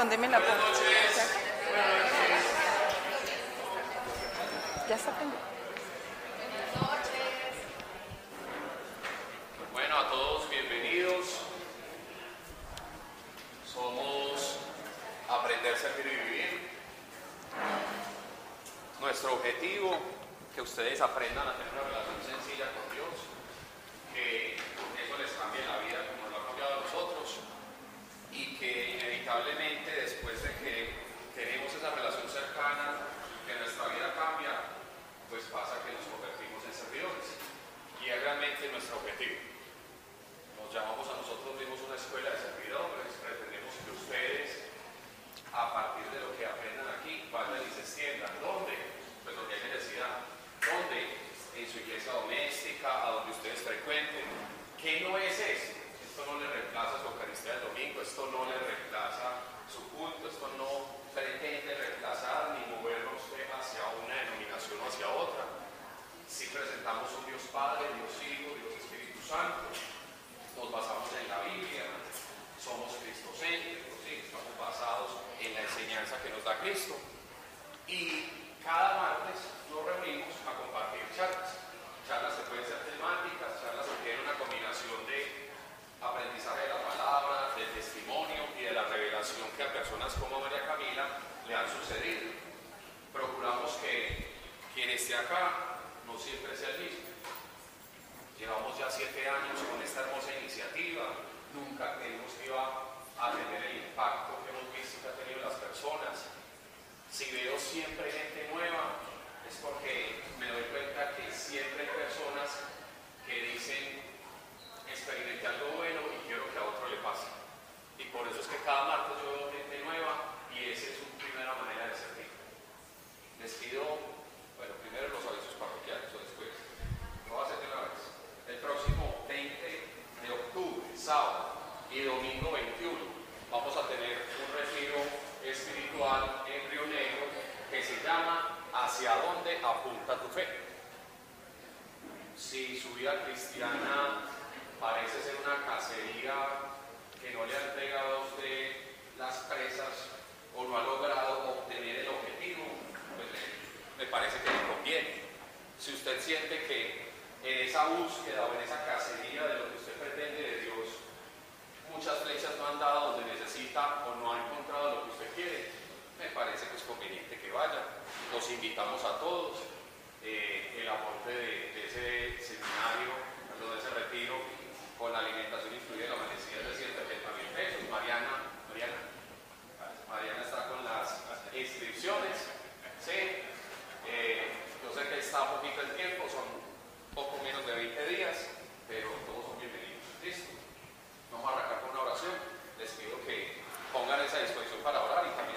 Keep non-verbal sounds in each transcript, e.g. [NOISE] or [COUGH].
¿Dónde me la pongo? Ya está prendida. Bueno, a todos bienvenidos. Somos Aprender, Servir y Vivir. Nuestro objetivo, que ustedes aprendan a tener una relación sencilla con Dios, que eso les cambie la vida como lo ha cambiado a nosotros y que inevitablemente después de que tenemos esa relación cercana, que nuestra vida cambia, pues pasa que nos convertimos en servidores. Y es realmente nuestro objetivo. Nos llamamos a nosotros mismos una escuela de servidores, pretendemos que ustedes, a partir de lo que aprendan aquí, vayan y se extiendan. ¿Dónde? Pues donde hay necesidad. ¿Dónde? En su iglesia doméstica, a donde ustedes frecuenten. ¿Qué no es esto? Esto no le reemplaza su Eucaristía del domingo, esto no le reemplaza su culto, esto no pretende reemplazar ni hacia una denominación o hacia otra. Si presentamos un Dios Padre, Dios Hijo, Dios Espíritu Santo, nos basamos en la Biblia, somos cristocéntricos, ¿sí? estamos basados en la enseñanza que nos da Cristo. Y cada martes nos reunimos a compartir charlas. Charlas que pueden ser temáticas, charlas que tienen una combinación de aprendizaje de la palabra, del testimonio y de la revelación que a personas como María Camila le han sucedido. Procuramos que quien esté acá no siempre sea el mismo. Llevamos ya siete años con esta hermosa iniciativa. Nunca creímos que iba a tener el impacto que hemos visto que ha tenido las personas. Si veo siempre gente nueva, es porque me doy cuenta que siempre hay personas que dicen, experimenté algo bueno y quiero que a otro le pase. Y por eso es que cada martes yo veo gente nueva y esa es su primera manera de servir. Les pido, bueno, primero los avisos parroquiales o después. No va a ser de una vez. El próximo 20 de octubre, sábado y domingo 21, vamos a tener un retiro espiritual en Río Negro que se llama ¿Hacia dónde apunta tu fe? Si su vida cristiana parece ser una cacería que no le ha entregado a usted las presas o no ha logrado obtener el objetivo, pues le- me parece que le conviene. Si usted siente que en esa búsqueda o en esa cacería de lo que usted pretende de Dios, muchas flechas no han dado donde necesita o no ha encontrado lo que usted quiere, me parece que es conveniente que vaya. Los invitamos a todos. Eh, el aporte de, de ese seminario, de ese retiro, con la alimentación incluida en la amanecida de 170 mil pesos. Mariana, Mariana, Mariana está con las inscripciones. Sí. Eh, yo sé que está poquito el tiempo, son poco menos de 20 días, pero todos son bienvenidos. Listo. Vamos a arrancar con una oración. Les pido que pongan esa disposición para orar y también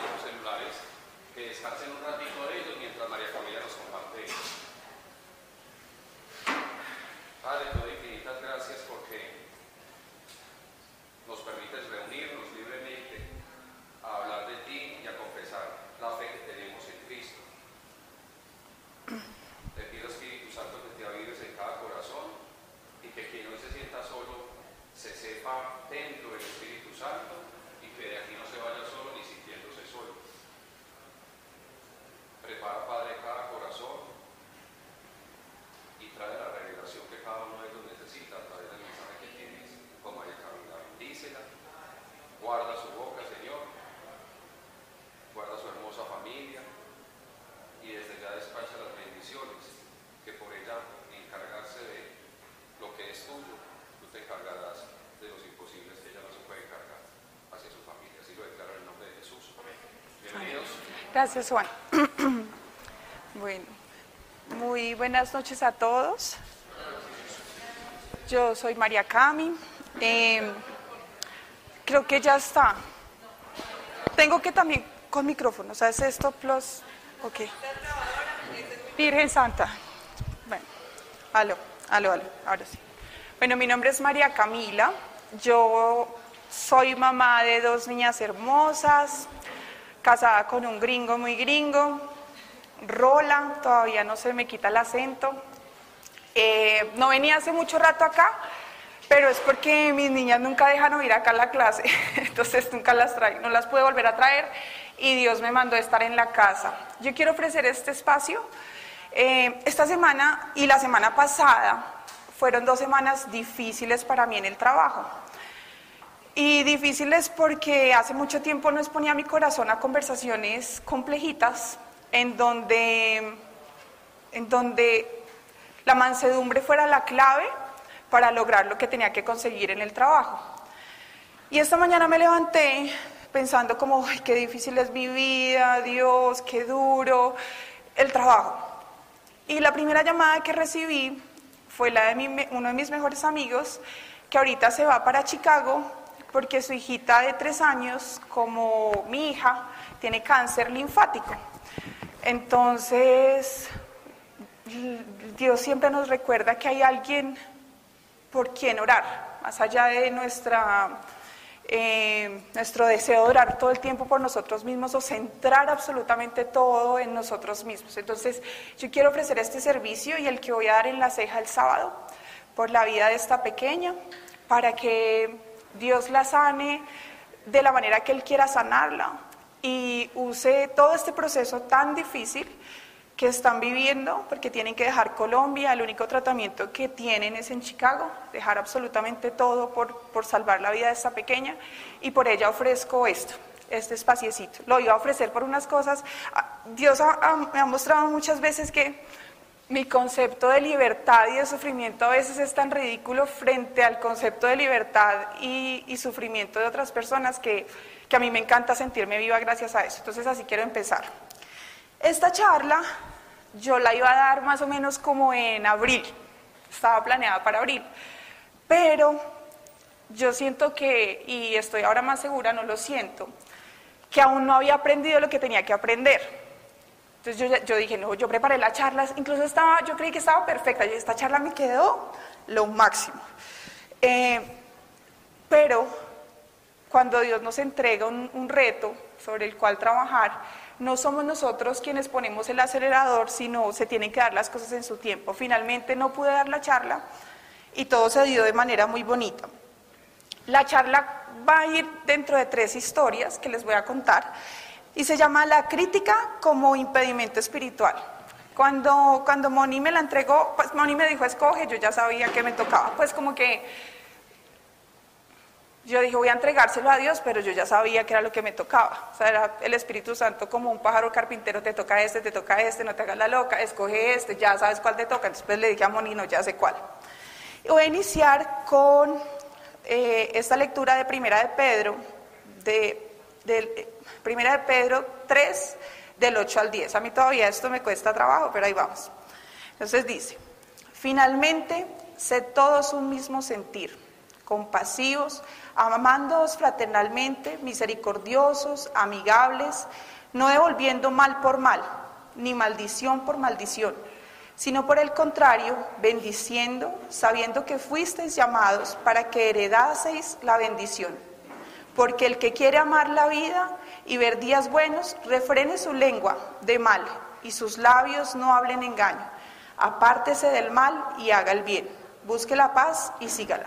que descansen un ratito de ellos mientras María Camila nos comparte. Padre, te doy infinitas gracias porque nos permites reunirnos libremente a hablar de ti y a confesar la fe que tenemos en Cristo. Te pido, Espíritu Santo, que te avives en cada corazón y que quien no se sienta solo se sepa templo del Espíritu Santo y que de aquí no se vaya solo ni sintiéndose solo. Prepara, Padre, cada corazón y trae la revelación que cada uno de ellos necesita a través del mensaje que tienes con María Camila. Bendícela, guarda su boca, Señor, guarda su hermosa familia y desde ya despacha las bendiciones que por ella encargarse de lo que es tuyo, tú te encargarás de los imposibles que ella no se puede encargar hacia su familia. Así lo declaro en el nombre de Jesús. Amén. Bienvenidos. Gracias, Juan. [CLEARS THROAT] bueno, muy buenas noches a todos. Yo soy María Cami. Eh, creo que ya está. Tengo que también con micrófono, ¿sabes esto? Plus, ok. Virgen Santa. Bueno, aló, aló, aló, ahora sí. Bueno, mi nombre es María Camila. Yo soy mamá de dos niñas hermosas, casada con un gringo muy gringo. Rola, todavía no se me quita el acento. Eh, no venía hace mucho rato acá, pero es porque mis niñas nunca dejan ir acá a la clase, [LAUGHS] entonces nunca las traigo, no las puedo volver a traer y Dios me mandó a estar en la casa. Yo quiero ofrecer este espacio. Eh, esta semana y la semana pasada fueron dos semanas difíciles para mí en el trabajo. Y difíciles porque hace mucho tiempo no exponía mi corazón a conversaciones complejitas en donde, en donde la mansedumbre fuera la clave para lograr lo que tenía que conseguir en el trabajo. Y esta mañana me levanté pensando como, ay, qué difícil es mi vida, Dios, qué duro el trabajo. Y la primera llamada que recibí fue la de uno de mis mejores amigos, que ahorita se va para Chicago porque su hijita de tres años, como mi hija, tiene cáncer linfático. Entonces, Dios siempre nos recuerda que hay alguien por quien orar, más allá de nuestra, eh, nuestro deseo de orar todo el tiempo por nosotros mismos o centrar absolutamente todo en nosotros mismos. Entonces, yo quiero ofrecer este servicio y el que voy a dar en la ceja el sábado por la vida de esta pequeña, para que Dios la sane de la manera que Él quiera sanarla y use todo este proceso tan difícil que están viviendo, porque tienen que dejar Colombia, el único tratamiento que tienen es en Chicago, dejar absolutamente todo por, por salvar la vida de esta pequeña, y por ella ofrezco esto, este espaciecito. Lo iba a ofrecer por unas cosas. Ah, Dios me ha mostrado muchas veces que mi concepto de libertad y de sufrimiento a veces es tan ridículo frente al concepto de libertad y, sufrimiento de otras personas que, que, a mí me encanta sentirme viva gracias a eso. Entonces así quiero empezar. Esta charla yo la iba a dar más o menos como en abril, estaba planeada para abril, pero yo siento que, y estoy ahora más segura, no lo siento, que aún no había aprendido lo que tenía que aprender. Entonces yo, dije, no, yo preparé las charlas, incluso estaba, yo creí que estaba perfecta, y esta charla me quedó lo máximo. Eh, pero cuando Dios nos entrega un, reto sobre el cual trabajar, no somos nosotros quienes ponemos el acelerador, sino se tienen que dar las cosas en su tiempo. Finalmente no pude dar la charla y todo se dio de manera muy bonita. La charla va a ir dentro de tres historias que les voy a contar y se llama La crítica como impedimento espiritual. Cuando, cuando Moni me la entregó, pues Moni me dijo, escoge, yo ya sabía que me tocaba, pues como que yo dije, voy a entregárselo a Dios, pero yo ya sabía que era lo que me tocaba. O sea, era el Espíritu Santo como un pájaro carpintero, te toca este, te toca este, no te hagas la loca, escoge este, ya sabes cuál te toca. Entonces pues, le dije a Moni, no, ya sé cuál. Y voy a iniciar con eh, esta lectura de Primera de Pedro, de, de Primera de Pedro 3, del 8 al 10. A mí todavía esto me cuesta trabajo, pero ahí vamos. Entonces dice, finalmente, sed todos un mismo sentir, compasivos, amándoos fraternalmente, misericordiosos, amigables, no devolviendo mal por mal, ni maldición por maldición, sino por el contrario, bendiciendo, sabiendo que fuisteis llamados para que heredaseis la bendición. Porque el que quiere amar la vida y ver días buenos, refrene su lengua de mal y sus labios no hablen engaño. Apártese del mal y haga el bien. Busque la paz y sígala.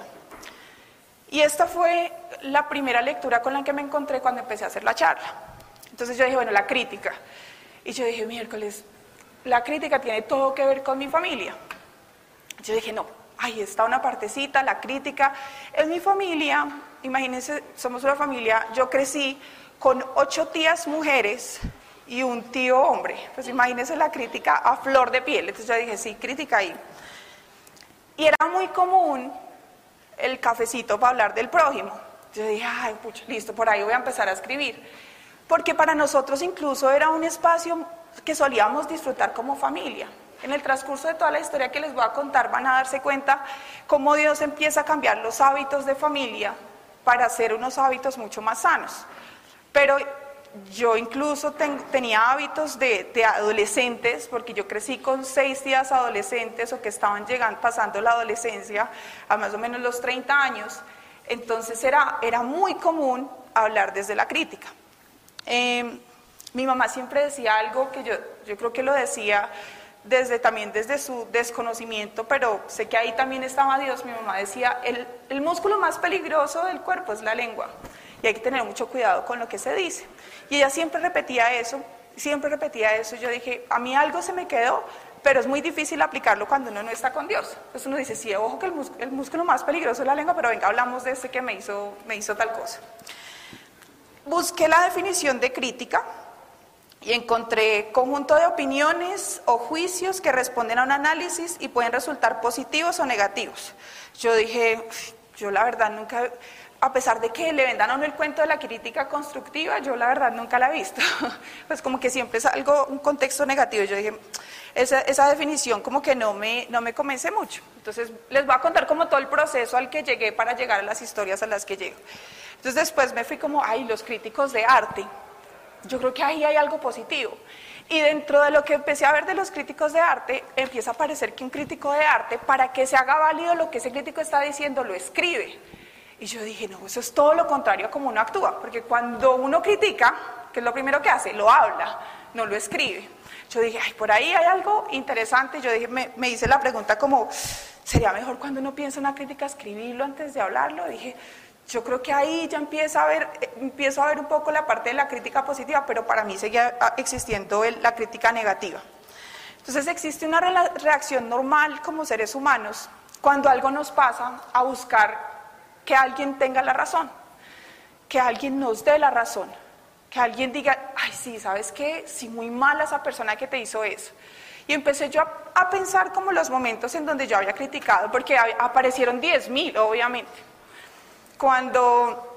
Y esta fue la primera lectura con la que me encontré cuando empecé a hacer la charla. Entonces yo dije, bueno, la crítica. Y yo dije, miércoles, la crítica tiene todo que ver con mi familia. Yo dije, no, ahí está una partecita, la crítica. En mi familia, imagínense, somos una familia, yo crecí con ocho tías mujeres y un tío hombre. Pues imagínense la crítica a flor de piel. Entonces yo dije, sí, crítica ahí. Y era muy común el cafecito para hablar del prójimo. Yo dije, ay, pucha, listo, por ahí voy a empezar a escribir. Porque para nosotros incluso era un espacio que solíamos disfrutar como familia. En el transcurso de toda la historia que les voy a contar van a darse cuenta cómo Dios empieza a cambiar los hábitos de familia para hacer unos hábitos mucho más sanos. Pero yo incluso tenía hábitos de, adolescentes, porque yo crecí con seis tías adolescentes o que estaban llegando, pasando la adolescencia a más o menos los 30 años. Entonces era, era muy común hablar desde la crítica. Em, mi mamá siempre decía algo que yo, yo creo que lo decía desde también desde su desconocimiento, pero sé que ahí también estaba Dios. Mi mamá decía, el, el músculo más peligroso del cuerpo es la lengua y hay que tener mucho cuidado con lo que se dice. Y ella siempre repetía eso, siempre repetía eso. Yo dije, a mí algo se me quedó, pero es muy difícil aplicarlo cuando uno no está con Dios. Entonces uno dice, sí, ojo que el, músculo, más peligroso es la lengua, pero venga, hablamos de ese que me hizo, me hizo tal cosa. Busqué la definición de crítica y encontré conjunto de opiniones o juicios que responden a un análisis y pueden resultar positivos o negativos. Yo dije, yo la verdad nunca, a pesar de que le vendan a uno el cuento de la crítica constructiva, yo la verdad nunca la he visto. [LAUGHS] Pues como que siempre es algo, un contexto negativo. Yo dije, esa, esa, definición como que no me, no me convence mucho. Entonces les voy a contar como todo el proceso al que llegué para llegar a las historias a las que llego. Entonces después me fui como, ay, los críticos de arte. Yo creo que ahí hay algo positivo. Y dentro de lo que empecé a ver de los críticos de arte, empieza a parecer que un crítico de arte, para que se haga válido lo que ese crítico está diciendo, lo escribe. Y yo dije, no, eso es todo lo contrario a como uno actúa, porque cuando uno critica, que es lo primero que hace, lo habla, no lo escribe. Yo dije, ay, por ahí hay algo interesante. Yo dije, me, me hice la pregunta como, ¿sería mejor cuando uno piensa una crítica escribirlo antes de hablarlo? Dije, yo creo que ahí ya empieza a ver, eh, empiezo a ver un poco la parte de la crítica positiva, pero para mí seguía ah, existiendo el, la crítica negativa. Entonces existe una reacción normal como seres humanos cuando algo nos pasa a buscar que alguien tenga la razón, que alguien nos dé la razón, que alguien diga, ay sí, ¿sabes qué? Sí, muy mala esa persona que te hizo eso. Y empecé yo a, a pensar como los momentos en donde yo había criticado, porque aparecieron 10.000, obviamente cuando,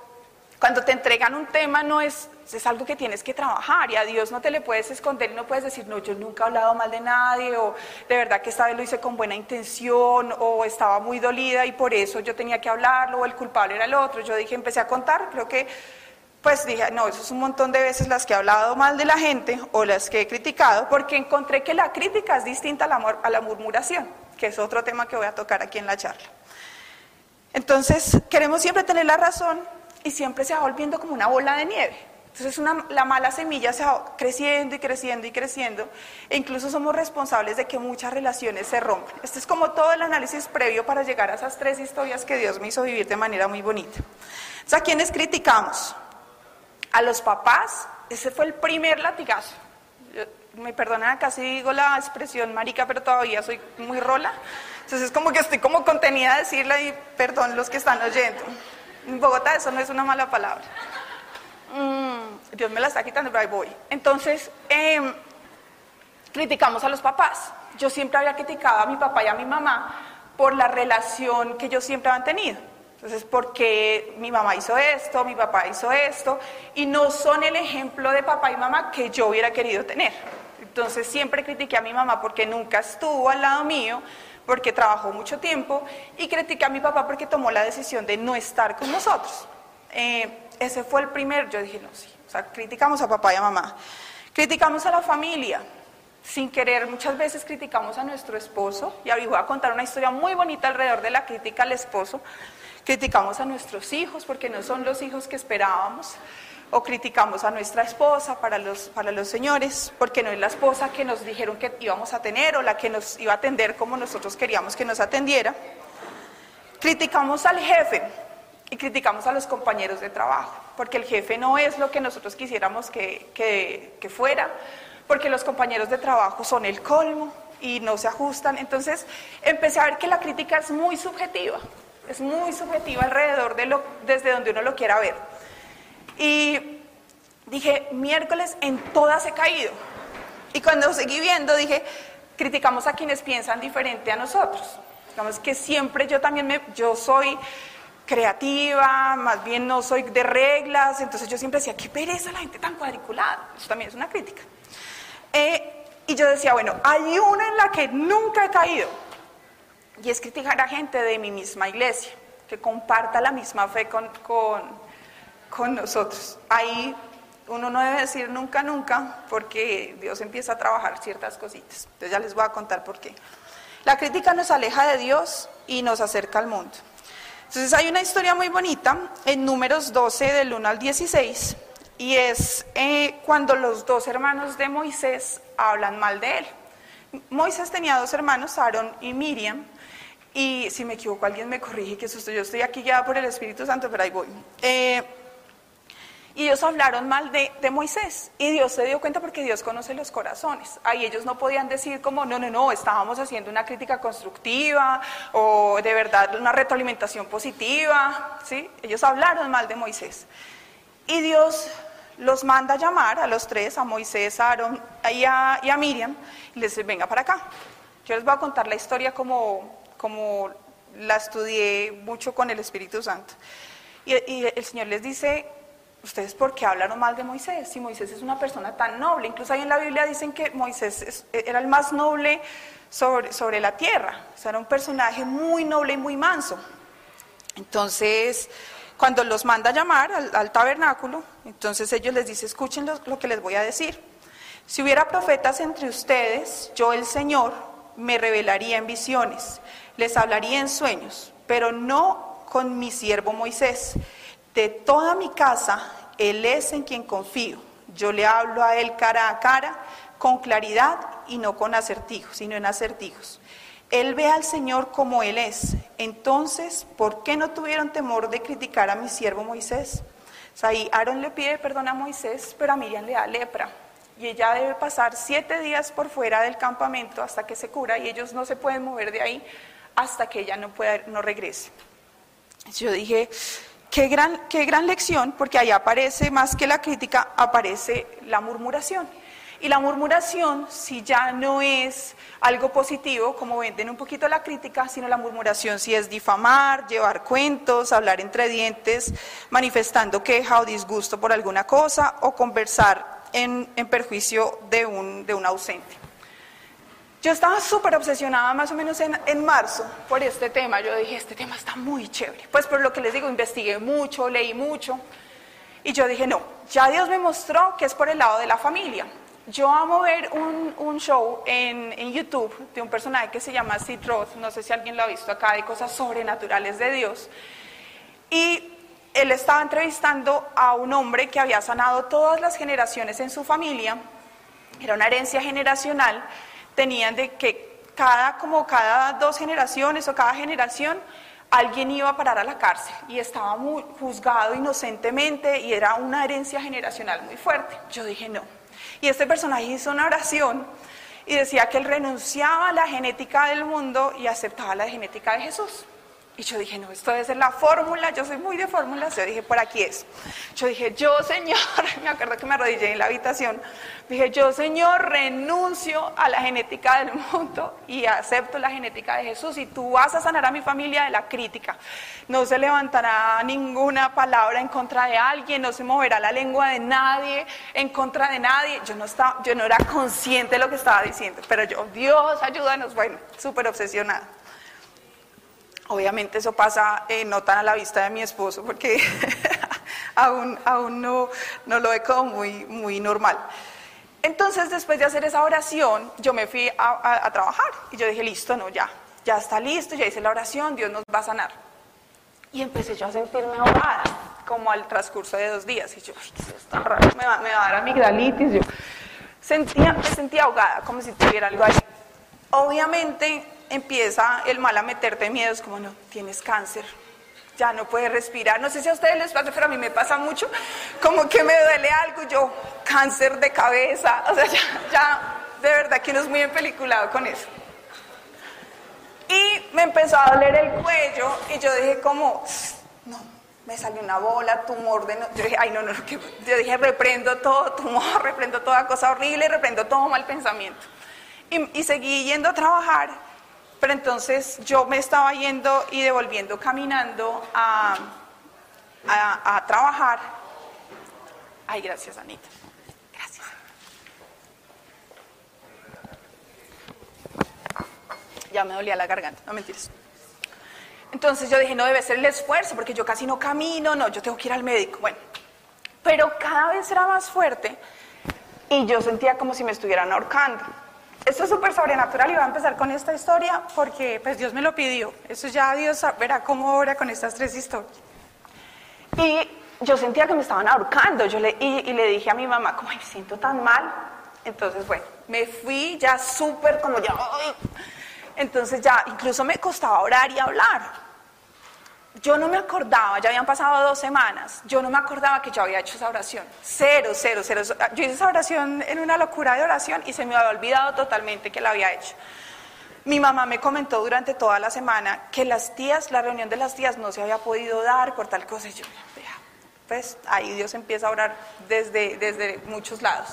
cuando te entregan un tema no es, es algo que tienes que trabajar y a Dios no te le puedes esconder y no puedes decir, no, yo nunca he hablado mal de nadie o de verdad que esta vez lo hice con buena intención o estaba muy dolida y por eso yo tenía que hablarlo o el culpable era el otro. Yo dije, empecé a contar, creo que pues dije, no, eso es un montón de veces las que he hablado mal de la gente o las que he criticado, porque encontré que la crítica es distinta a la, a la murmuración, que es otro tema que voy a tocar aquí en la charla. Entonces, queremos siempre tener la razón y siempre se va volviendo como una bola de nieve. Entonces, una, la mala semilla se va creciendo y creciendo y creciendo, e incluso somos responsables de que muchas relaciones se rompan. Este es como todo el análisis previo para llegar a esas tres historias que Dios me hizo vivir de manera muy bonita. Entonces, ¿a quiénes criticamos? A los papás, ese fue el primer latigazo. Yo, me perdonan, casi digo la expresión marica, pero todavía soy muy rola. Entonces es como que estoy como contenida a decirla y perdón los que están oyendo. Bogotá eso no es una mala palabra. Mm, Dios me la está quitando, pero ahí voy. Entonces, eh, criticamos a los papás. Yo siempre había criticado a mi papá y a mi mamá por la relación que ellos siempre han tenido. Entonces, porque mi mamá hizo esto, mi papá hizo esto, y no son el ejemplo de papá y mamá que yo hubiera querido tener. Entonces, siempre critiqué a mi mamá porque nunca estuvo al lado mío, porque trabajó mucho tiempo y critiqué a mi papá porque tomó la decisión de no estar con nosotros. Eh, ese fue el primer, yo dije, no, sí, o sea, criticamos a papá y a mamá. Criticamos a la familia, sin querer muchas veces criticamos a nuestro esposo, y ahí voy a contar una historia muy bonita alrededor de la crítica al esposo. Criticamos a nuestros hijos porque no son los hijos que esperábamos o criticamos a nuestra esposa para los, para los señores, porque no es la esposa que nos dijeron que íbamos a tener o la que nos iba a atender como nosotros queríamos que nos atendiera. Criticamos al jefe y criticamos a los compañeros de trabajo, porque el jefe no es lo que nosotros quisiéramos que, que, que fuera, porque los compañeros de trabajo son el colmo y no se ajustan. Entonces empecé a ver que la crítica es muy subjetiva, es muy subjetiva alrededor de lo, desde donde uno lo quiera ver. Y dije, miércoles en todas he caído. Y cuando seguí viendo, dije, criticamos a quienes piensan diferente a nosotros. Digamos que siempre yo también me, yo soy creativa, más bien no soy de reglas, entonces yo siempre decía, qué pereza la gente tan cuadriculada. Eso también es una crítica. Eh, y yo decía, bueno, hay una en la que nunca he caído, y es criticar a gente de mi misma iglesia, que comparta la misma fe con, con con nosotros. Ahí uno no debe decir nunca, nunca, porque Dios empieza a trabajar ciertas cositas. Entonces ya les voy a contar por qué. La crítica nos aleja de Dios y nos acerca al mundo. Entonces hay una historia muy bonita en números 12 del 1 al 16 y es eh, cuando los dos hermanos de Moisés hablan mal de él. Moisés tenía dos hermanos, Aarón y Miriam, y si me equivoco alguien me corrige, que susto, yo estoy aquí guiada por el Espíritu Santo, pero ahí voy. Eh, y ellos hablaron mal de, de, Moisés y Dios se dio cuenta porque Dios conoce los corazones. Ahí ellos no podían decir como, no, no, no, estábamos haciendo una crítica constructiva o de verdad una retroalimentación positiva. ¿sí? Ellos hablaron mal de Moisés. Y Dios los manda a llamar a los tres, a Moisés, a Aarón y a, y a Miriam, y les dice, venga para acá. Yo les voy a contar la historia como, como la estudié mucho con el Espíritu Santo. Y, y el Señor les dice, ¿Ustedes por qué hablaron mal de Moisés? Si Moisés es una persona tan noble, incluso ahí en la Biblia dicen que Moisés es, era el más noble sobre, sobre, la tierra, o sea, era un personaje muy noble y muy manso. Entonces, cuando los manda llamar al, tabernáculo, entonces ellos les dicen, escuchen lo que les voy a decir. Si hubiera profetas entre ustedes, yo el Señor me revelaría en visiones, les hablaría en sueños, pero no con mi siervo Moisés de toda mi casa, Él es en quien confío. Yo le hablo a Él cara a cara, con claridad y no con acertijos, sino en acertijos. Él ve al Señor como Él es. Entonces, ¿por qué no tuvieron temor de criticar a mi siervo Moisés? O sea, ahí Aarón le pide perdón a Moisés, pero a Miriam le da lepra. Y ella debe pasar siete días por fuera del campamento hasta que se cura y ellos no se pueden mover de ahí hasta que ella no, no regrese. Yo dije, Qué gran, qué gran lección, porque ahí aparece más que la crítica, aparece la murmuración. Y la murmuración, si ya no es algo positivo, como venden un poquito la crítica, sino la murmuración si es difamar, llevar cuentos, hablar entre dientes, manifestando queja o disgusto por alguna cosa o conversar en, en perjuicio de un, de un ausente. Yo estaba súper obsesionada más o menos en, en, marzo por este tema. Yo dije, este tema está muy chévere. Pues por lo que les digo, investigué mucho, leí mucho. Y yo dije, no, ya Dios me mostró que es por el lado de la familia. Yo amo ver un, un show en, en, YouTube de un personaje que se llama Sid Roth, no sé si alguien lo ha visto acá, de cosas sobrenaturales de Dios. Y él estaba entrevistando a un hombre que había sanado todas las generaciones en su familia. Era una herencia generacional tenían de que cada, como cada dos generaciones o cada generación, alguien iba a parar a la cárcel y estaba muy juzgado inocentemente y era una herencia generacional muy fuerte. Yo dije, no. Y este personaje hizo una oración y decía que él renunciaba a la genética del mundo y aceptaba la genética de Jesús. Y yo dije, no, esto debe ser la fórmula, yo soy muy de fórmulas, yo dije, por aquí es. Yo dije, yo Señor, [LAUGHS] me acuerdo que me arrodillé en la habitación, dije, yo Señor, renuncio a la genética del mundo y acepto la genética de Jesús y tú vas a sanar a mi familia de la crítica. No se levantará ninguna palabra en contra de alguien, no se moverá la lengua de nadie en contra de nadie. Yo no, estaba, yo no era consciente de lo que estaba diciendo, pero yo, Dios, ayúdanos, bueno, súper obsesionada. Obviamente eso pasa eh, no tan a la vista de mi esposo porque [LAUGHS] aún, aún no, no, lo ve como muy, muy normal. Entonces, después de hacer esa oración, yo me fui a, trabajar y yo dije, listo, no, ya, ya está listo, ya hice la oración, Dios nos va a sanar. Y empecé yo a sentirme ahogada, como al transcurso de dos días. Y yo, ay, ¿qué es esto raro? Me va, me va a dar amigdalitis. Yo sentía, sentía ahogada, como si tuviera algo ahí. Obviamente, empieza el mal a meterte miedos, como no, tienes cáncer, ya no puedes respirar. No sé si a ustedes les pasa, pero a mí me pasa mucho, como que me duele algo, yo, cáncer de cabeza, o sea, ya, ya de verdad que uno es muy empeliculado con eso. Y me empezó a doler el cuello y yo dije como, no, me salió una bola, tumor de... No. Yo dije, ay, no, no, que... yo dije, reprendo todo tumor, [LAUGHS] reprendo toda cosa horrible, reprendo todo mal pensamiento. Y, y seguí yendo a trabajar pero entonces yo me estaba yendo y devolviendo caminando a, a, trabajar. Ay, gracias, Anita. Gracias. Ya me dolía la garganta, no mentiras. Entonces yo dije, no debe ser el esfuerzo, porque yo casi no camino, no, yo tengo que ir al médico. Bueno, pero cada vez era más fuerte y yo sentía como si me estuvieran ahorcando. Esto es súper sobrenatural y voy a empezar con esta historia porque pues Dios me lo pidió. Eso ya Dios verá cómo obra con estas tres historias. Y yo sentía que me estaban ahorcando yo le, y, y, le dije a mi mamá, como me siento tan mal. Entonces, bueno, Me fui ya súper como ya... Entonces ya incluso me costaba orar y hablar. Yo no me acordaba, ya habían pasado dos semanas, yo no me acordaba que yo había hecho esa oración. Cero, cero, cero. Yo hice esa oración en una locura de oración y se me había olvidado totalmente que la había hecho. Mi mamá me comentó durante toda la semana que las tías, la reunión de las tías no se había podido dar por tal cosa. Y yo, pues ahí Dios empieza a orar desde, desde muchos lados.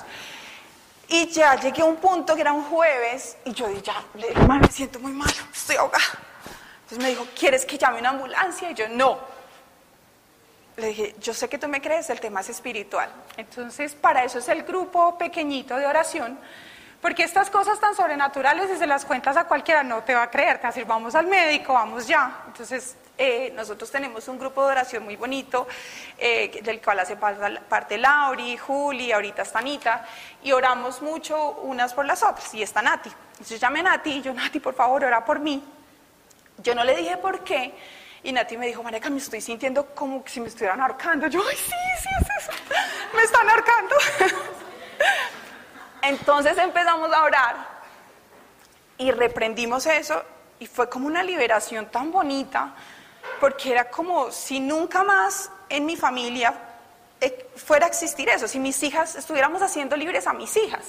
Y ya llegué a un punto que era un jueves y yo dije, ya, "Mamá, me siento muy mal, estoy ahogada. Entonces me dijo, ¿quieres que llame una ambulancia? Y yo, no. Le dije, yo sé que tú me crees, el tema es espiritual. Entonces, para eso es el grupo pequeñito de oración, porque estas cosas tan sobrenaturales, si se las cuentas a cualquiera, no te va a creer. Te va a decir, vamos al médico, vamos ya. Entonces, eh, nosotros tenemos un grupo de oración muy bonito, eh, del cual hace parte, Lauri, Juli, ahorita está Anita, y oramos mucho unas por las otras, y está Nati. Entonces, llamé a Nati, y yo, Nati, por favor, ora por mí. Yo no le dije por qué, y Nati me dijo, Mareca, me estoy sintiendo como si me estuvieran ahorcando. Yo, ay, sí, sí, es eso, me están ahorcando. [LAUGHS] Entonces empezamos a orar y reprendimos eso y fue como una liberación tan bonita porque era como si nunca más en mi familia eh, fuera a existir eso, si mis hijas estuviéramos haciendo libres a mis hijas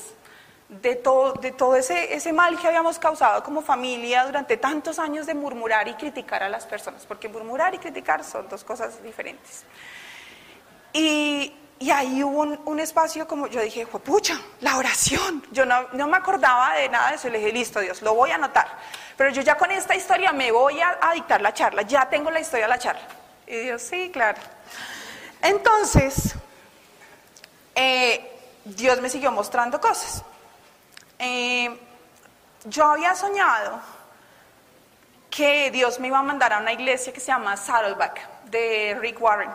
de todo, de todo ese, ese mal que habíamos causado como familia durante tantos años de murmurar y criticar a las personas, porque murmurar y criticar son dos cosas diferentes. Y, y ahí hubo un, un, espacio como, yo dije, pucha, la oración. Yo no, no, me acordaba de nada de eso. Le dije, listo, Dios, lo voy a anotar. Pero yo ya con esta historia me voy a, a dictar la charla. Ya tengo la historia de la charla. Y Dios, sí, claro. Entonces, eh, Dios me siguió mostrando cosas. Eh, yo había soñado que Dios me iba a mandar a una iglesia que se llama Saddleback, de Rick Warren,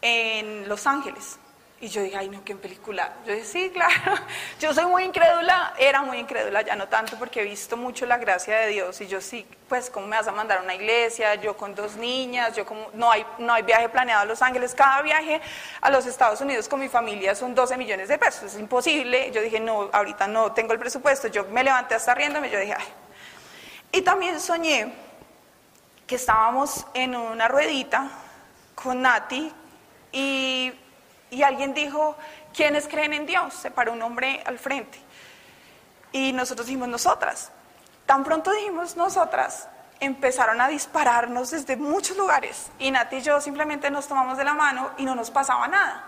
en Los Ángeles. Y yo dije, ay, no, qué película. Yo dije, sí, claro. [LAUGHS] Yo soy muy incrédula, era muy incrédula, ya no tanto porque he visto mucho la gracia de Dios. Y yo sí, pues, ¿cómo me vas a mandar a una iglesia? Yo con dos niñas, yo como, no hay, no hay viaje planeado a Los Ángeles. Cada viaje a los Estados Unidos con mi familia son 12 millones de pesos. Es imposible. Yo dije, no, ahorita no tengo el presupuesto. Yo me levanté hasta riéndome, yo dije, ay. Y también soñé que estábamos en una ruedita con Nati y y alguien dijo, ¿quiénes creen en Dios? Se paró un hombre al frente. Y nosotros dijimos, nosotras. Tan pronto dijimos nosotras, empezaron a dispararnos desde muchos lugares. Y Nati y yo simplemente nos tomamos de la mano y no nos pasaba nada.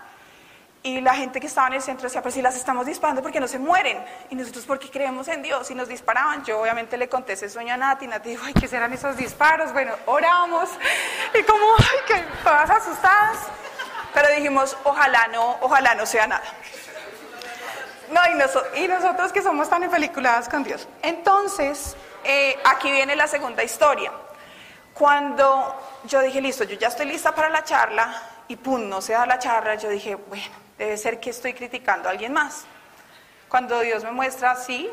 Y la gente que estaba en el centro decía, pues si las estamos disparando porque no se mueren. Y nosotros porque creemos en Dios y nos disparaban. Yo obviamente le conté ese sueño a Nati. Nati dijo, ay, ¿qué serán esos disparos? Bueno, oramos. Y como, ay, que todas asustadas. Pero dijimos, ojalá no, ojalá no sea nada. No, y, nos, y nosotros que somos tan empeliculadas con Dios. Entonces, eh, aquí viene la segunda historia. Cuando yo dije, listo, yo ya estoy lista para la charla, y pum, no se da la charla, yo dije, bueno, debe ser que estoy criticando a alguien más. Cuando Dios me muestra, sí,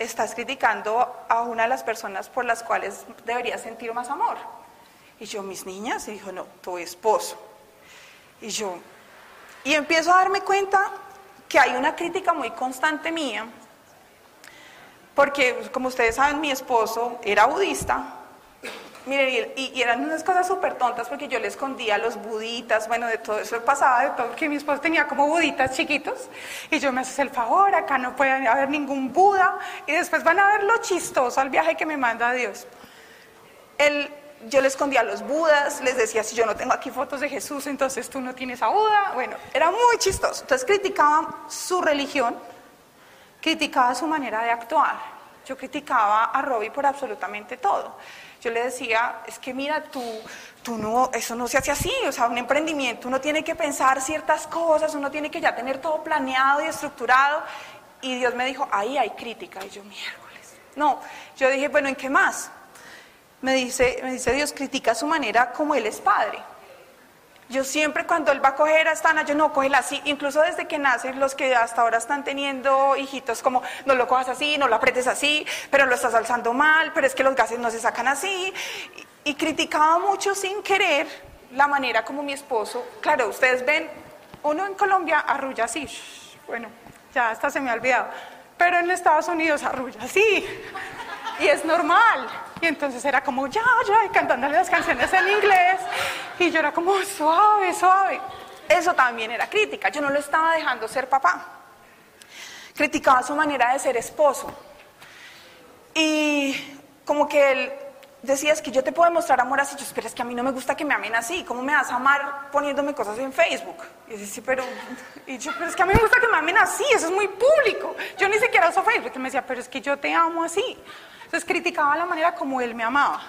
estás criticando a una de las personas por las cuales deberías sentir más amor. Y yo, mis niñas, y dijo, no, tu esposo. Y yo, y empiezo a darme cuenta que hay una crítica muy constante mía, porque como ustedes saben, mi esposo era budista, miren, y, eran unas cosas súper tontas porque yo le escondía a los buditas, bueno, de todo eso pasaba, de todo, que mi esposo tenía como buditas chiquitos, y yo me haces el favor, acá no puede haber ningún Buda, y después van a ver lo chistoso al viaje que me manda Dios. El, yo le escondía a los budas, les decía, si yo no tengo aquí fotos de Jesús, entonces tú no tienes a Buda. Bueno, era muy chistoso. Entonces criticaba su religión, criticaba su manera de actuar. Yo criticaba a Robbie por absolutamente todo. Yo le decía, es que mira, tú, tú no, eso no se hace así, o sea, un emprendimiento, uno tiene que pensar ciertas cosas, uno tiene que ya tener todo planeado y estructurado. Y Dios me dijo, ahí hay crítica. Y yo, miércoles. No, yo dije, bueno, ¿en qué más? Me dice, me dice Dios, critica su manera como Él es padre. Yo siempre cuando Él va a coger a Stana, yo no, cógela así, incluso desde que nacen los que hasta ahora están teniendo hijitos, como no lo cojas así, no lo apretes así, pero lo estás alzando mal, pero es que los gases no se sacan así. Y criticaba mucho sin querer la manera como mi esposo, claro, ustedes ven, uno en Colombia arrulla así, bueno, ya hasta se me ha olvidado, pero en Estados Unidos arrulla así. Y es normal. Y entonces era como, ya, ya, cantándole las canciones en inglés. Y yo era como, suave, suave. Eso también era crítica. Yo no lo estaba dejando ser papá. Criticaba su manera de ser esposo. Y como que él decía, es que yo te puedo demostrar amor así. Yo, pero es que a mí no me gusta que me amen así. ¿Cómo me vas a amar poniéndome cosas en Facebook? Y yo, sí, pero, y yo, pero es que a mí me gusta que me amen así. Eso es muy público. Yo ni siquiera uso Facebook. Y me decía, pero es que yo te amo así. Entonces criticaba la manera como él me amaba.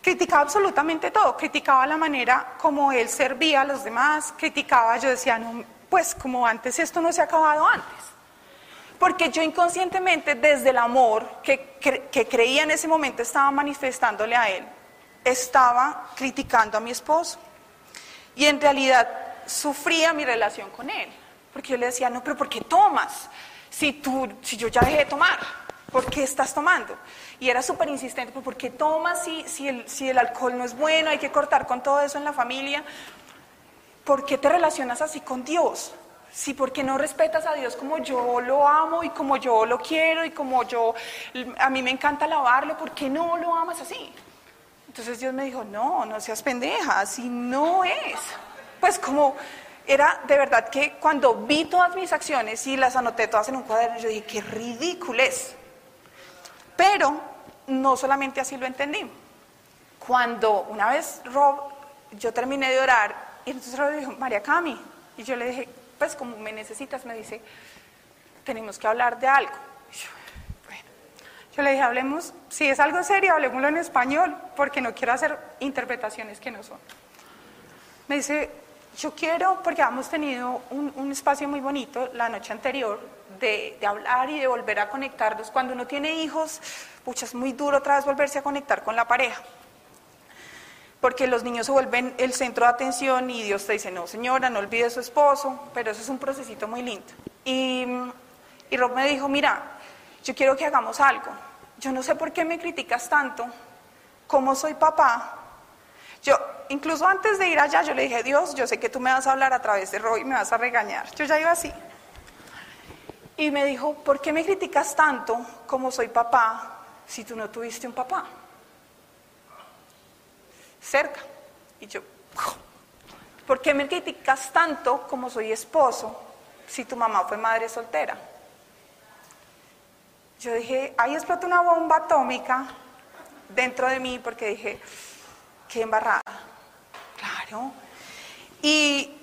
Criticaba absolutamente todo. Criticaba la manera como él servía a los demás. Criticaba, yo decía, no, pues como antes esto no se ha acabado antes. Porque yo inconscientemente, desde el amor que, que, creía en ese momento estaba manifestándole a él, estaba criticando a mi esposo. Y en realidad sufría mi relación con él. Porque yo le decía, no, pero ¿por qué tomas? Si, tú, si yo ya dejé de tomar, ¿por qué estás tomando? Y era súper insistente, ¿por qué tomas si, si, el, si el alcohol no es bueno? Hay que cortar con todo eso en la familia. ¿Por qué te relacionas así con Dios? Sí, porque no respetas a Dios como yo lo amo y como yo lo quiero y como yo, a mí me encanta alabarlo, ¿por qué no lo amas así? Entonces Dios me dijo, no, no seas pendeja, así no es. Pues como era de verdad que cuando vi todas mis acciones y las anoté todas en un cuaderno, yo dije, qué ridículo es. Pero no solamente así lo entendí. Cuando una vez Rob, yo terminé de orar, y entonces Rob dijo, María Cami, y yo le dije, pues como me necesitas, me dice, tenemos que hablar de algo. yo, le dije, hablemos, si es algo serio, hablemoslo en español, porque no quiero hacer interpretaciones que no son. Me dice, yo quiero, porque hemos tenido un, espacio muy bonito la noche anterior de, hablar y de volver a conectarnos. Cuando uno tiene hijos, pucha, es muy duro otra vez volverse a conectar con la pareja porque los niños se vuelven el centro de atención y Dios te dice, no señora, no olvide a su esposo, pero eso es un procesito muy lindo. Y, y Rob me dijo, mira, yo quiero que hagamos algo. Yo no sé por qué me criticas tanto, como soy papá. Yo, incluso antes de ir allá, yo le dije, Dios, yo sé que tú me vas a hablar a través de Rob y me vas a regañar. Yo ya iba así. Y me dijo, ¿por qué me criticas tanto como soy papá si tú no tuviste un papá? cerca. Y yo, ¿por qué me criticas tanto como soy esposo si tu mamá fue madre soltera? Yo dije, ahí explotó una bomba atómica dentro de mí porque dije, qué embarrada. Claro. Y,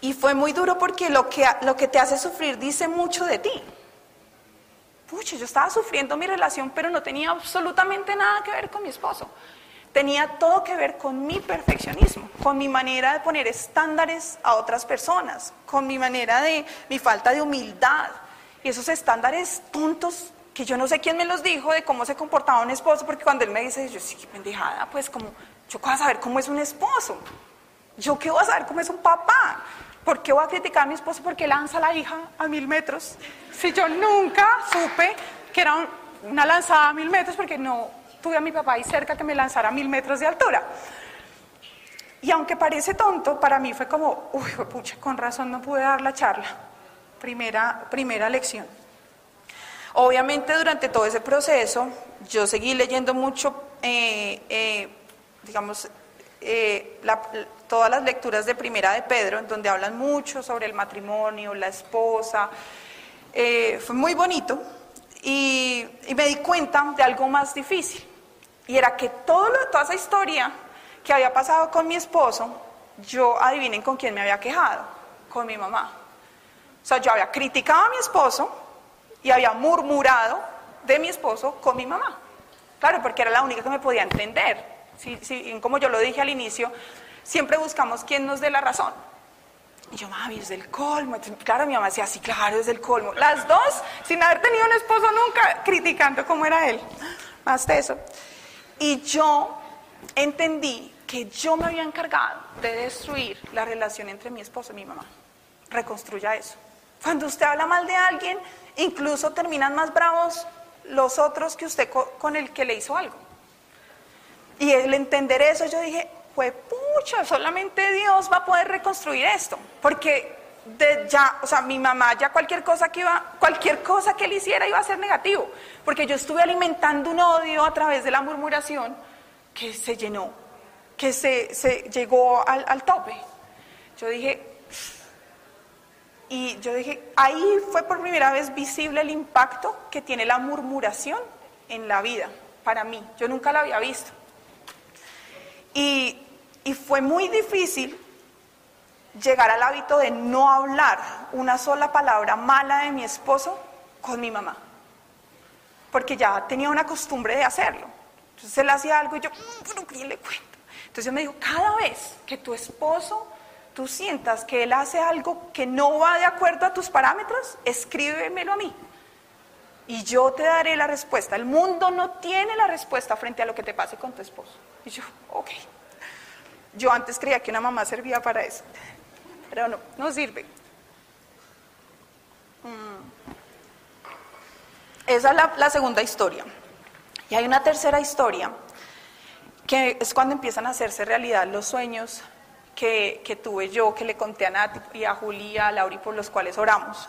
y fue muy duro porque lo que, lo que te hace sufrir dice mucho de ti. Pucha, yo estaba sufriendo mi relación, pero no tenía absolutamente nada que ver con mi esposo tenía todo que ver con mi perfeccionismo, con mi manera de poner estándares a otras personas, con mi manera de, mi falta de humildad. Y esos estándares tontos que yo no sé quién me los dijo de cómo se comportaba un esposo, porque cuando él me dice, yo sí, pendejada, pues como, yo qué voy a saber cómo es un esposo, yo qué voy a saber cómo es un papá, ¿por qué voy a criticar a mi esposo porque lanza a la hija a mil metros? Si yo nunca supe que era una lanzada a mil metros porque no, tuve a mi papá ahí cerca que me lanzara a mil metros de altura. Y aunque parece tonto, para mí fue como, uy, pucha, con razón no pude dar la charla. Primera, primera lección. Obviamente durante todo ese proceso yo seguí leyendo mucho, eh, eh, digamos, eh, todas las lecturas de Primera de Pedro, en donde hablan mucho sobre el matrimonio, la esposa. fue muy bonito y, y me di cuenta de algo más difícil. Y era que todo toda esa historia que había pasado con mi esposo, yo adivinen con quién me había quejado, con mi mamá. O sea, yo había criticado a mi esposo y había murmurado de mi esposo con mi mamá. Claro, porque era la única que me podía entender. Si, como yo lo dije al inicio, siempre buscamos quién nos dé la razón. Y yo, mami, es del colmo. claro, mi mamá decía, sí, claro, es del colmo. Las dos, sin haber tenido un esposo nunca, criticando cómo era él. Más de eso. Y yo entendí que yo me había encargado de destruir la relación entre mi esposo y mi mamá. Reconstruya eso. Cuando usted habla mal de alguien, incluso terminan más bravos los otros que usted con el que le hizo algo. Y el entender eso, yo dije, pues pucha, solamente Dios va a poder reconstruir esto. Porque de ya, o sea, mi mamá ya cualquier cosa que iba, cualquier cosa que él hiciera iba a ser negativo, porque yo estuve alimentando un odio a través de la murmuración que se llenó, que se, se llegó al, al tope. Yo dije, y yo dije, ahí fue por primera vez visible el impacto que tiene la murmuración en la vida, para mí. Yo nunca la había visto. Y, y fue muy difícil llegar al hábito de no hablar una sola palabra mala de mi esposo con mi mamá. Porque ya tenía una costumbre de hacerlo. Entonces él hacía algo y yo, "Mm, pero ¿quién le cuento? Entonces yo me dijo, cada vez que tu esposo, tú sientas que él hace algo que no va de acuerdo a tus parámetros, escríbemelo a mí. Y yo te daré la respuesta. El mundo no tiene la respuesta frente a lo que te pase con tu esposo. Y yo, ok. Yo antes creía que una mamá servía para eso. Pero no, no sirve. Mm. Esa es la, segunda historia. Y hay una tercera historia, que es cuando empiezan a hacerse realidad los sueños que, que tuve yo, que le conté a Nati y a Juli y a Lauri por los cuales oramos.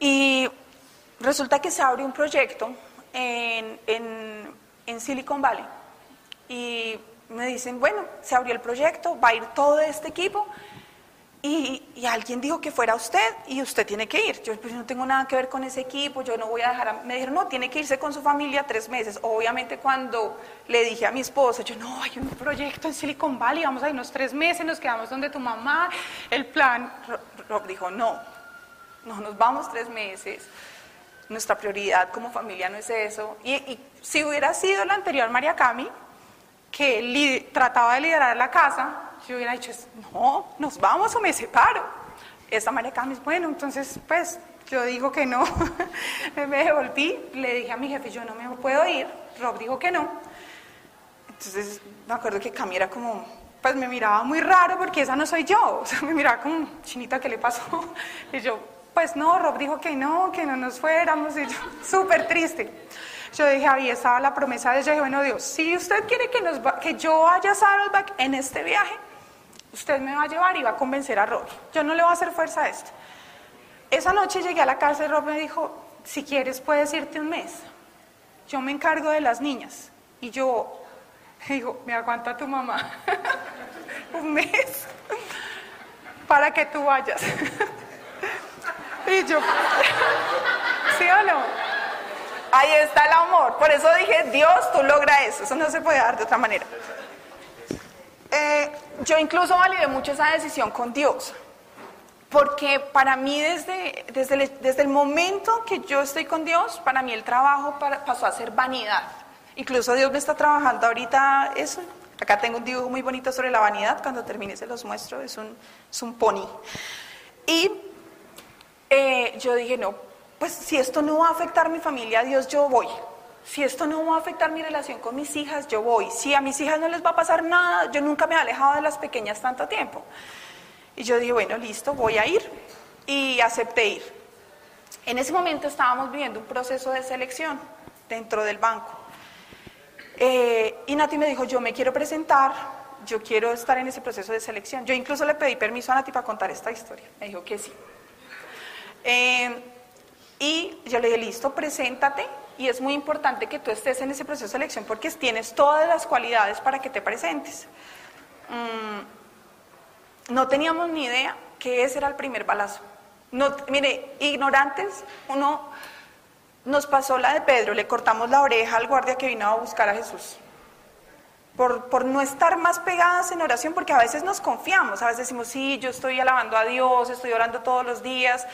Y resulta que se abre un proyecto en, en, en Silicon Valley. Y me dicen, bueno, se abrió el proyecto, va a ir todo este equipo. Y, y alguien dijo que fuera usted y usted tiene que ir. Yo pues no tengo nada que ver con ese equipo, yo no voy a dejar a... Me dijeron, no, tiene que irse con su familia tres meses. Obviamente cuando le dije a mi esposa, yo, no, hay un proyecto en Silicon Valley, vamos a irnos tres meses, nos quedamos donde tu mamá. El plan, Rob dijo, no, no nos vamos tres meses. Nuestra prioridad como familia no es eso. Y, y si hubiera sido la anterior María Cami, que trataba de liderar la casa, yo hubiera dicho, no, nos vamos o me separo. Esta María Camis, bueno, entonces, pues, yo digo que no. [LAUGHS] me devolví, le dije a mi jefe, yo no me puedo ir. Rob dijo que no. Entonces, me acuerdo que Cami era como, pues me miraba muy raro porque esa no soy yo. [LAUGHS] O sea, me miraba como, chinita, ¿qué le pasó? [LAUGHS] Y yo, pues no, Rob dijo que no, que no nos fuéramos. Y yo, súper triste. Yo dije, ahí estaba la promesa de. Yo dije, bueno, Dios, si usted quiere que, yo vaya a Saddleback en este viaje, usted me va a llevar y va a convencer a Rob. Yo no le voy a hacer fuerza a esto. Esa noche llegué a la y Rob me dijo, si quieres puedes irte un mes. Yo me encargo de las niñas. Y yo [LAUGHS] digo, me aguanta tu mamá [LAUGHS] un mes [LAUGHS] para que tú vayas. y yo, ¿sí o no? Ahí está el amor. Por eso dije, Dios, tú logra eso. Eso no se puede dar de otra manera. Eh, yo incluso validé mucho esa decisión con Dios. Porque para mí desde, desde, el, desde el momento que yo estoy con Dios, para mí el trabajo para, pasó a ser vanidad. Incluso Dios me está trabajando ahorita eso. Acá tengo un dibujo muy bonito sobre la vanidad. Cuando termine se los muestro. Es un, es un pony. Y eh, yo dije, no, pues si esto no va a afectar mi familia, Dios, yo voy. Si esto no va a afectar mi relación con mis hijas, yo voy. Si a mis hijas no les va a pasar nada, yo nunca me he alejado de las pequeñas tanto tiempo. Y yo dije, bueno, listo, voy a ir. Y acepté ir. En ese momento estábamos viviendo un proceso de selección dentro del banco. Eh, y Nati me dijo, yo me quiero presentar, yo quiero estar en ese proceso de selección. Yo incluso le pedí permiso a Nati para contar esta historia. Me dijo que sí. Eh, y yo le dije, listo, preséntate. Y es muy importante que tú estés en ese proceso de selección porque tienes todas las cualidades para que te presentes. Mm, no teníamos ni idea que ese era el primer balazo. No, mire, ignorantes, uno nos pasó la de Pedro, le cortamos la oreja al guardia que vino a buscar a Jesús. Por, por, no estar más pegadas en oración, porque a veces nos confiamos, a veces decimos, sí, yo estoy alabando a Dios, estoy orando todos los días,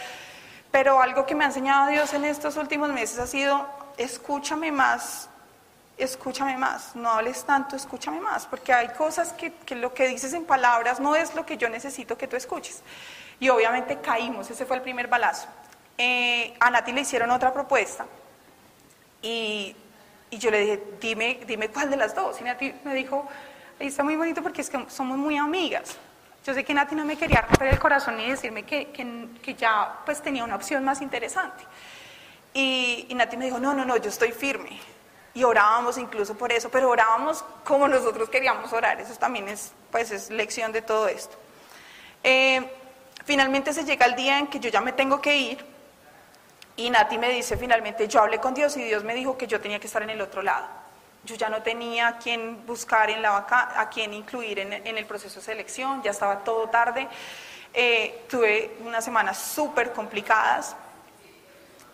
pero algo que me ha enseñado Dios en estos últimos meses ha sido, escúchame más, escúchame más, no hables tanto, escúchame más, porque hay cosas que, que, lo que dices en palabras no es lo que yo necesito que tú escuches. Y obviamente caímos, ese fue el primer balazo. Eh, a Nati le hicieron otra propuesta y, y, yo le dije, dime, dime cuál de las dos. Y Nati me dijo, ahí está muy bonito porque es que somos muy amigas. Yo sé que Nati no me quería romper el corazón y decirme que, que, que ya pues tenía una opción más interesante. Y, y, Nati me dijo, no, no, no, yo estoy firme. Y orábamos incluso por eso, pero orábamos como nosotros queríamos orar. Eso también es, pues, es lección de todo esto. Eh, Finalmente se llega el día en que yo ya me tengo que ir y Nati me dice finalmente, yo hablé con Dios y Dios me dijo que yo tenía que estar en el otro lado. Yo ya no tenía a quién buscar en la vaca, a quién incluir en, el proceso de selección, ya estaba todo tarde. Eh, tuve unas semanas súper complicadas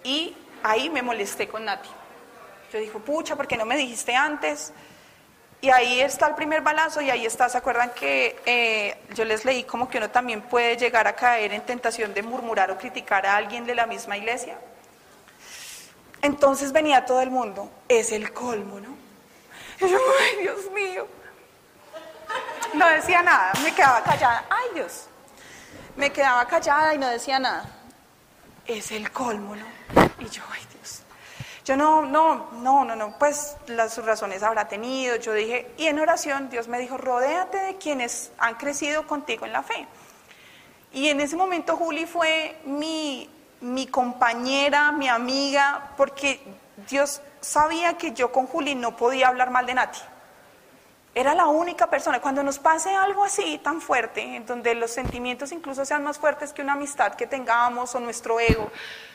y ahí me molesté con Nati. Yo dije, pucha, ¿por qué no me dijiste antes? Y ahí está el primer balazo y ahí está, ¿se acuerdan que eh, yo les leí como que uno también puede llegar a caer en tentación de murmurar o criticar a alguien de la misma iglesia? Entonces venía todo el mundo, es el colmo, ¿no? Y yo, ay Dios mío. No decía nada, me quedaba callada, ay Dios. Me quedaba callada y no decía nada. Es el colmo, ¿no? Y yo, ay Dios. Yo no, no, no, no, no, pues las razones habrá tenido. Yo dije, y en oración Dios me dijo, rodéate de quienes han crecido contigo en la fe. Y en ese momento Juli fue mi, mi compañera, mi amiga, porque Dios sabía que yo con Juli no podía hablar mal de Nati. Era la única persona. Cuando nos pase algo así tan fuerte, en donde los sentimientos incluso sean más fuertes que una amistad que tengamos o nuestro ego,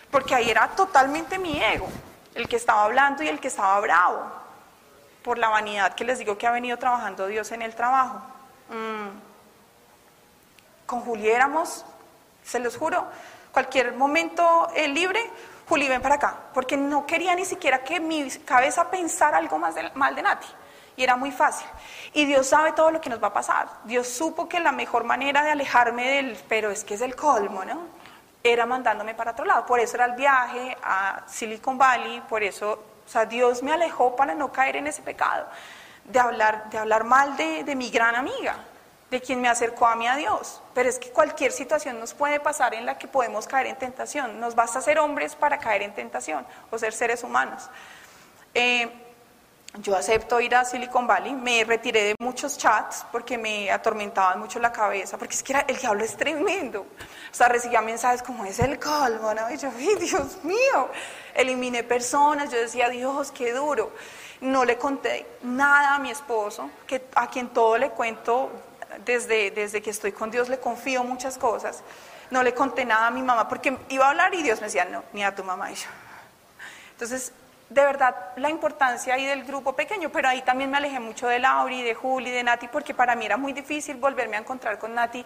porque ahí era totalmente mi ego el que estaba hablando y el que estaba bravo, por la vanidad que les digo que ha venido trabajando Dios en el trabajo. Mm. Con Juli éramos, se los juro, cualquier momento eh, libre, Juli ven para acá, porque no quería ni siquiera que mi cabeza pensara algo más mal de Nati. Y era muy fácil. Y Dios sabe todo lo que nos va a pasar. Dios supo que la mejor manera de alejarme del, pero es que es el colmo, ¿no? era mandándome para otro lado. Por eso era el viaje a Silicon Valley, por eso, o sea, Dios me alejó para no caer en ese pecado, de hablar, de hablar mal de, de mi gran amiga, de quien me acercó a mí a Dios. Pero es que cualquier situación nos puede pasar en la que podemos caer en tentación. Nos basta ser hombres para caer en tentación o ser seres humanos. Eh, yo acepto ir a Silicon Valley, me retiré de muchos chats porque me atormentaban mucho la cabeza, porque es que el diablo es tremendo. O sea, recibía mensajes como es el calmo, ¿no? Y yo, ¡ay, Dios mío! Eliminé personas, yo decía, Dios, qué duro. No le conté nada a mi esposo, que, a quien todo le cuento desde, desde que estoy con Dios, le confío muchas cosas. No le conté nada a mi mamá, porque iba a hablar y Dios me decía, no, ni a tu mamá y yo. Entonces, de verdad la importancia ahí del grupo pequeño, pero ahí también me alejé mucho de Lauri, de Juli, de Nati, porque para mí era muy difícil volverme a encontrar con Nati.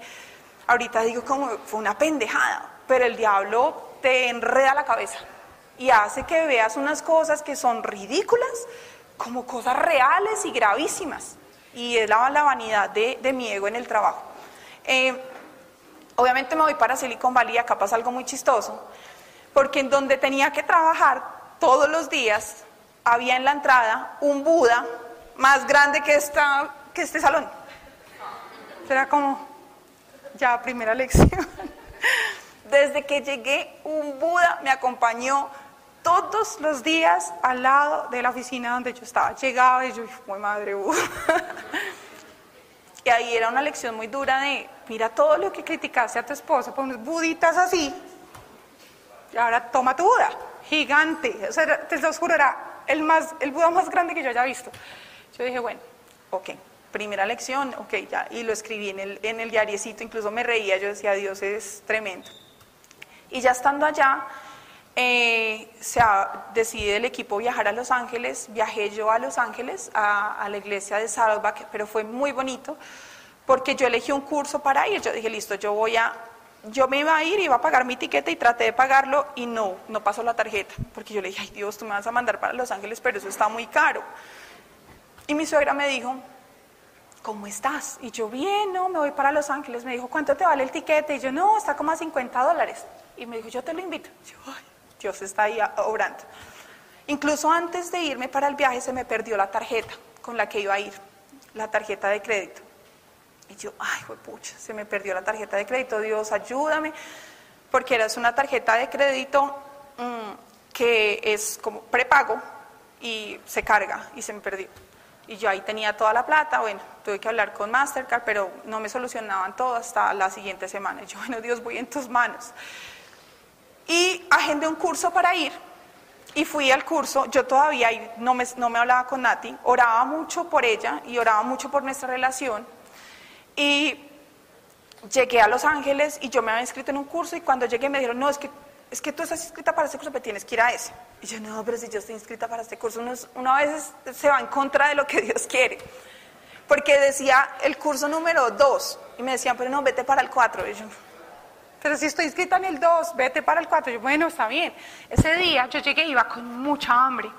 Ahorita digo como fue una pendejada, pero el diablo te enreda la cabeza y hace que veas unas cosas que son ridículas como cosas reales y gravísimas. Y es la, vanidad de, mi ego en el trabajo. Eh, obviamente me voy para Silicon Valley, acá pasa algo muy chistoso, porque en donde tenía que trabajar todos los días había en la entrada un Buda más grande que, que este salón. Será como ya primera lección. [LAUGHS] Desde que llegué, un Buda me acompañó todos los días al lado de la oficina donde yo estaba. Llegaba y yo, muy madre Buda. [LAUGHS] Y ahí era una lección muy dura de, mira todo lo que criticaste a tu esposa por unos buditas así, y ahora toma tu Buda gigante, o sea, te lo juro, era el, más, el Buda más grande que yo haya visto. Yo dije, bueno, ok, primera lección, ok, ya, y lo escribí en el, en el diariecito, incluso me reía, yo decía, Dios es tremendo. Y ya estando allá, eh, se decide el equipo viajar a Los Ángeles, viajé yo a Los Ángeles, a, la iglesia de Saddleback, pero fue muy bonito, porque yo elegí un curso para ir, yo dije, listo, yo voy a yo me iba a ir, iba a pagar mi tiquete y traté de pagarlo y no, no pasó la tarjeta, porque yo le dije, ay Dios, tú me vas a mandar para Los Ángeles, pero eso está muy caro. Y mi suegra me dijo, ¿cómo estás? Y yo, bien, no, me voy para Los Ángeles. Me dijo, ¿cuánto te vale el tiquete? Y yo, no, está como a 50 dólares. Y me dijo, yo te lo invito. Yo, ay, Dios está ahí obrando. Incluso antes de irme para el viaje se me perdió la tarjeta con la que iba a ir, la tarjeta de crédito. Y yo, ay, pucha, se me perdió la tarjeta de crédito, Dios, ayúdame, porque era una tarjeta de crédito mm, que es como prepago y se carga y se me perdió. Y yo ahí tenía toda la plata, bueno, tuve que hablar con Mastercard, pero no me solucionaban todo hasta la siguiente semana. Y yo, bueno, Dios, voy en tus manos. Y agendé un curso para ir, y fui al curso, yo todavía no me, no me hablaba con Nati, oraba mucho por ella y oraba mucho por nuestra relación, y llegué a Los Ángeles y yo me había inscrito en un curso y cuando llegué me dijeron, no, es que, es que tú estás inscrita para este curso, pero tienes que ir a ese. Y yo, no, pero si yo estoy inscrita para este curso, uno, uno a veces se va en contra de lo que [LAUGHS] Dios quiere. Porque decía el curso número 2 y me decían, pero no, vete para el 4. Y yo, pero si estoy inscrita en el 2, vete para el 4. Yo, bueno, está bien. Ese día yo llegué, iba con mucha hambre.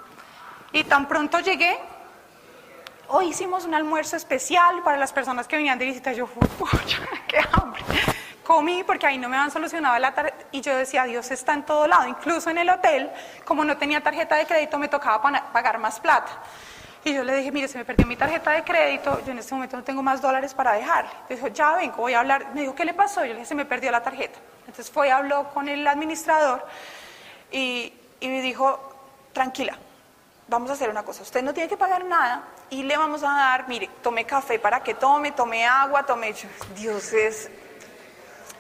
Y tan pronto llegué, hoy hicimos un almuerzo especial para las personas que venían de visita. Yo, [LAUGHS] pucha, qué hambre. Comí porque ahí no me habían solucionado la tarjeta. Y yo decía, Dios está en todo lado. Incluso en el hotel, como no tenía tarjeta de crédito, me tocaba pagar más plata. Y yo le dije, mire, se me perdió mi tarjeta de crédito, yo en este momento no tengo más dólares para dejarle. Dijo, ya vengo, voy a hablar. Me dijo, ¿qué le pasó? Yo le dije, se me perdió la tarjeta. Entonces fue habló con el administrador y, y me dijo, tranquila, vamos a hacer una cosa, usted no tiene que pagar nada y le vamos a dar, mire, tome café para que tome, tome agua, tome... Dios es...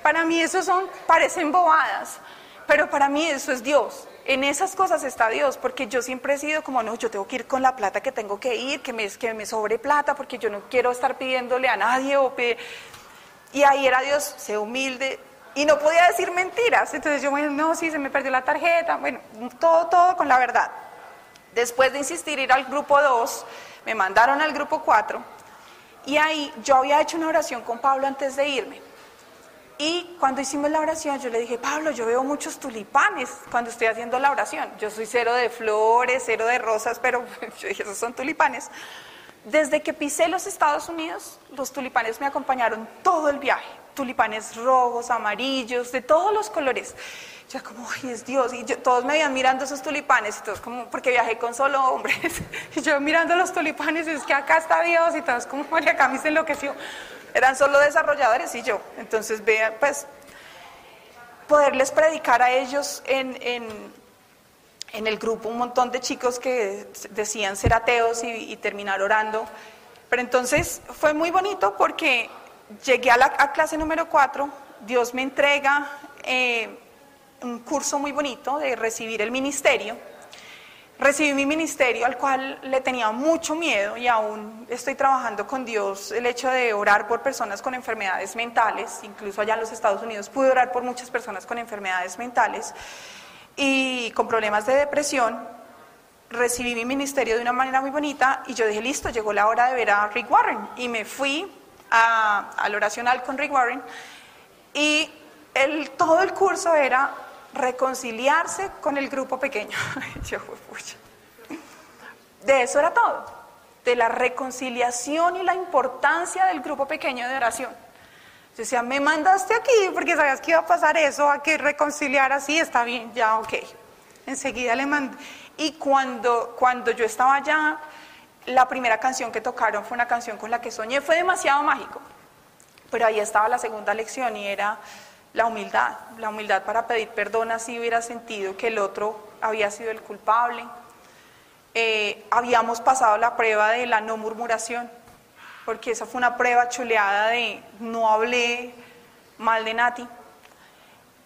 Para mí eso son, parecen bobadas, pero para mí eso es Dios. En esas cosas está Dios, porque yo siempre he sido como, no, yo tengo que ir con la plata que tengo que ir, que me, que me sobre plata, porque yo no quiero estar pidiéndole a nadie. O Y ahí era Dios, sé humilde, y no podía decir mentiras. Entonces yo, bueno, no, sí, se me perdió la tarjeta, bueno, todo, todo con la verdad. Después de insistir ir al grupo 2, me mandaron al grupo 4, y ahí yo había hecho una oración con Pablo antes de irme. Y cuando hicimos la oración, yo le dije, Pablo, yo veo muchos tulipanes cuando estoy haciendo la oración. Yo soy cero de flores, cero de rosas, pero [LAUGHS] yo dije, esos son tulipanes. Desde que pisé los Estados Unidos, los tulipanes me acompañaron todo el viaje. Tulipanes rojos, amarillos, de todos los colores. Yo como, ay, es Dios. Y todos me iban mirando esos tulipanes y todos como, porque viajé con solo hombres. [LAUGHS] Y yo mirando los tulipanes, y es que acá está Dios y todos como, María Camila se enloqueció eran solo desarrolladores y yo. Entonces, vean, pues, poderles predicar a ellos en, en, el grupo un montón de chicos que decían ser ateos y, terminar orando. Pero entonces fue muy bonito porque llegué a la clase número 4, Dios me entrega eh, un curso muy bonito de recibir el ministerio recibí mi ministerio al cual le tenía mucho miedo y aún estoy trabajando con Dios el hecho de orar por personas con enfermedades mentales, incluso allá en los Estados Unidos pude orar por muchas personas con enfermedades mentales y con problemas de depresión. Recibí mi ministerio de una manera muy bonita y yo dije, listo, llegó la hora de ver a Rick Warren y me fui al oracional con Rick Warren. Y todo el curso era reconciliarse con el grupo pequeño. [LAUGHS] de eso era todo, de la reconciliación y la importancia del grupo pequeño de oración. Yo decía, me mandaste aquí porque sabías que iba a pasar eso, a que reconciliar así, está bien, ya, ok. Enseguida le mandé. Y cuando, cuando yo estaba allá, la primera canción que tocaron fue una canción con la que soñé, fue demasiado mágico. Pero ahí estaba la segunda lección y era la humildad, la humildad para pedir perdón así hubiera sentido que el otro había sido el culpable. Eh, habíamos pasado la prueba de la no murmuración, porque esa fue una prueba chuleada de no hablé mal de Nati.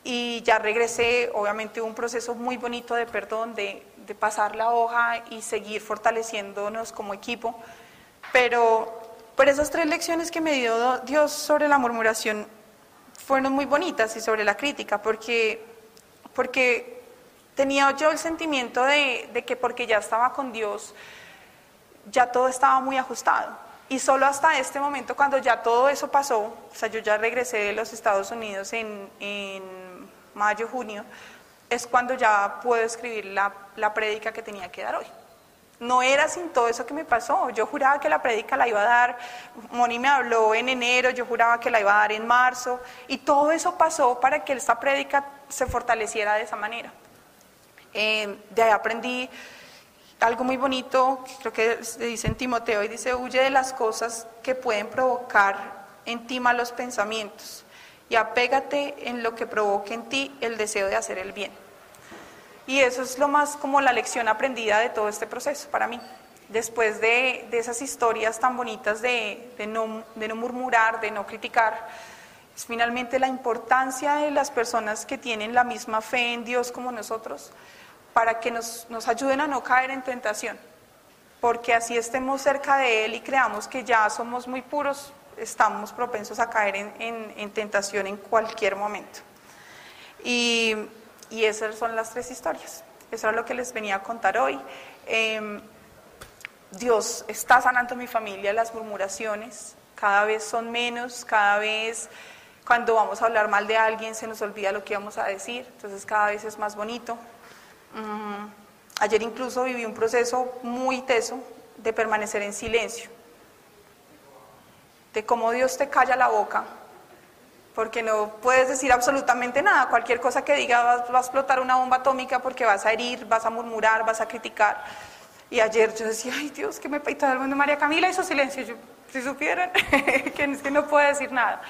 Y ya regresé, obviamente un proceso muy bonito de perdón, de, de pasar la hoja y seguir fortaleciéndonos como equipo. Pero, pero esas tres lecciones que me dio Dios sobre la murmuración fueron muy bonitas y sobre la crítica, porque, porque tenía yo el sentimiento de, de que porque ya estaba con Dios, ya todo estaba muy ajustado. Y solo hasta este momento, cuando ya todo eso pasó, o sea, yo ya regresé de los Estados Unidos en, en mayo, junio, es cuando ya puedo escribir la, la que tenía que dar hoy. No era sin todo eso que me pasó. Yo juraba que la prédica la iba a dar, Moni me habló en enero, yo juraba que la iba a dar en marzo, y todo eso pasó para que esta prédica se fortaleciera de esa manera. Eh, de ahí aprendí algo muy bonito, creo que se dice en Timoteo, y dice, huye de las cosas que pueden provocar en ti malos pensamientos, y apégate en lo que provoque en ti el deseo de hacer el bien. Y eso es lo más como la lección aprendida de todo este proceso para mí. Después de, esas historias tan bonitas de, no, de no murmurar, de no criticar, es finalmente la importancia de las personas que tienen la misma fe en Dios como nosotros, para que nos, nos ayuden a no caer en tentación. Porque así estemos cerca de Él y creamos que ya somos muy puros, estamos propensos a caer en, en- en tentación en cualquier momento. Y, y esas son las tres historias. Eso es lo que les venía a contar hoy. Em, Dios está sanando mi familia, las murmuraciones cada vez son menos, cada vez cuando vamos a hablar mal de alguien se nos olvida lo que íbamos a decir, entonces cada vez es más bonito. Mm, ayer incluso viví un proceso muy teso de permanecer en silencio, de cómo Dios te calla la boca, porque no puedes decir absolutamente nada, cualquier cosa que diga va, a explotar una bomba atómica porque vas a herir, vas a murmurar, vas a criticar. Y ayer yo decía, ay Dios, que me todo el mundo, María Camila hizo silencio. Yo, si supieran [LAUGHS] que es que no puede decir nada.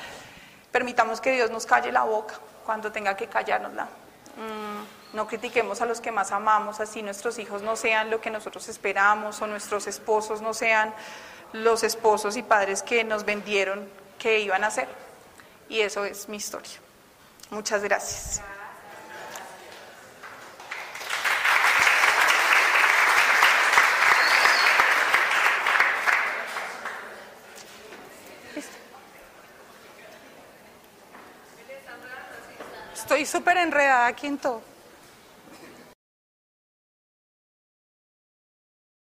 Permitamos que Dios nos calle la boca cuando tenga que callárnosla. Mm, no critiquemos a los que más amamos, así nuestros hijos no sean lo que nosotros esperamos o nuestros esposos no sean los esposos y padres que nos vendieron que iban a ser. Y eso es mi historia. Muchas gracias. Estoy súper enredada aquí en todo.